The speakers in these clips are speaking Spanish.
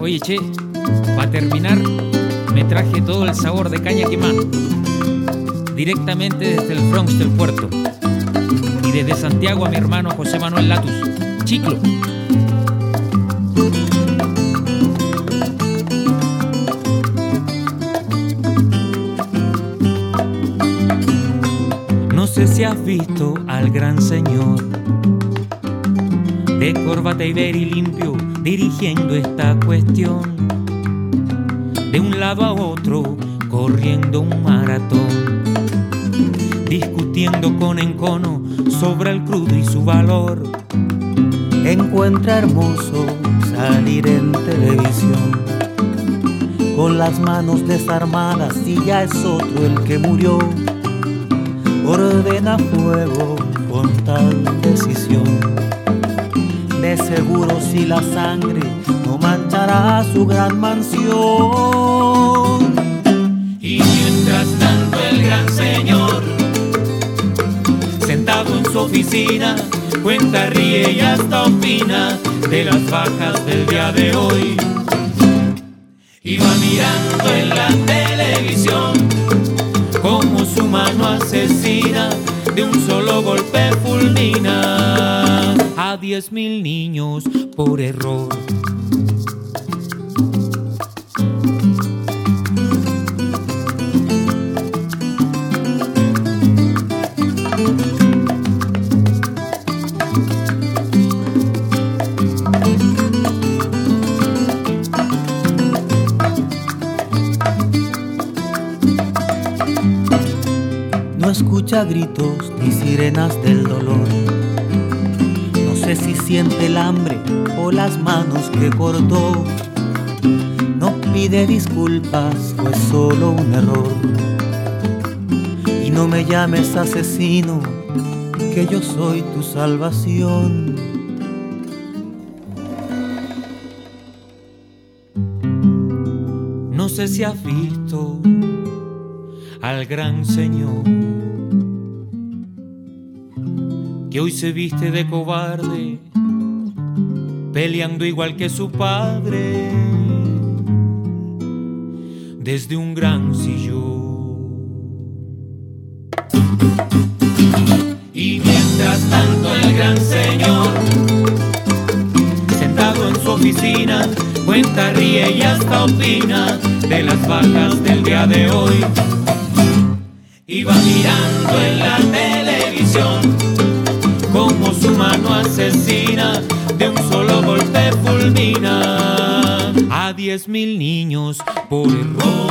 Oye, che, para terminar, me traje todo el sabor de caña quemada. Directamente desde el Bronx del puerto. Y desde Santiago a mi hermano José Manuel Latus. Chiclo. No sé si has visto al gran señor de corbata y y limpio dirigiendo esta cuestión. De un lado a otro, corriendo un maratón, discutiendo con encono sobre el crudo y su valor. Encuentra hermoso salir en televisión, con las manos desarmadas y ya es otro el que murió. Ordena fuego con tal decisión de seguro si la sangre no manchará su gran mansión. Y mientras tanto el gran señor, sentado en su oficina, cuenta, ríe y hasta opina de las bajas del día de hoy. Y va mirando en la televisión como su mano asesina un solo golpe fulmina a diez mil niños por error. Escucha gritos ni sirenas del dolor. No sé si siente el hambre o las manos que cortó. No pide disculpas, fue solo un error. Y no me llames asesino, que yo soy tu salvación. No sé si has visto al gran Señor que hoy se viste de cobarde, peleando igual que su padre desde un gran sillón. Y mientras tanto el gran señor, sentado en su oficina, cuenta, ríe y hasta opina de las bajas del día de hoy. Y va mirando en la televisión asesina de un solo golpe fulmina a diez mil niños por error.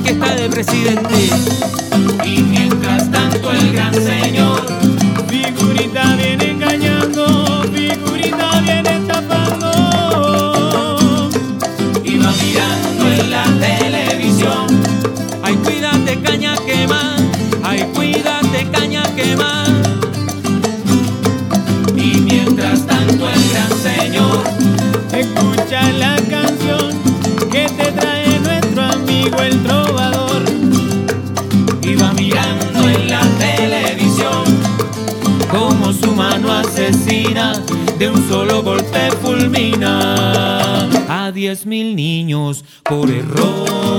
Que está de presidente. y mientras tanto el gran señor Figurita viene engañando, figurita viene estafando. y va mirando en la televisión Ay, cuídate caña quema, ay, cuídate caña quema. y mientras tanto el gran señor Escucha la canción que te trae nuestro amigo el trovador. su mano asesina, de un solo golpe fulmina a diez mil niños por error.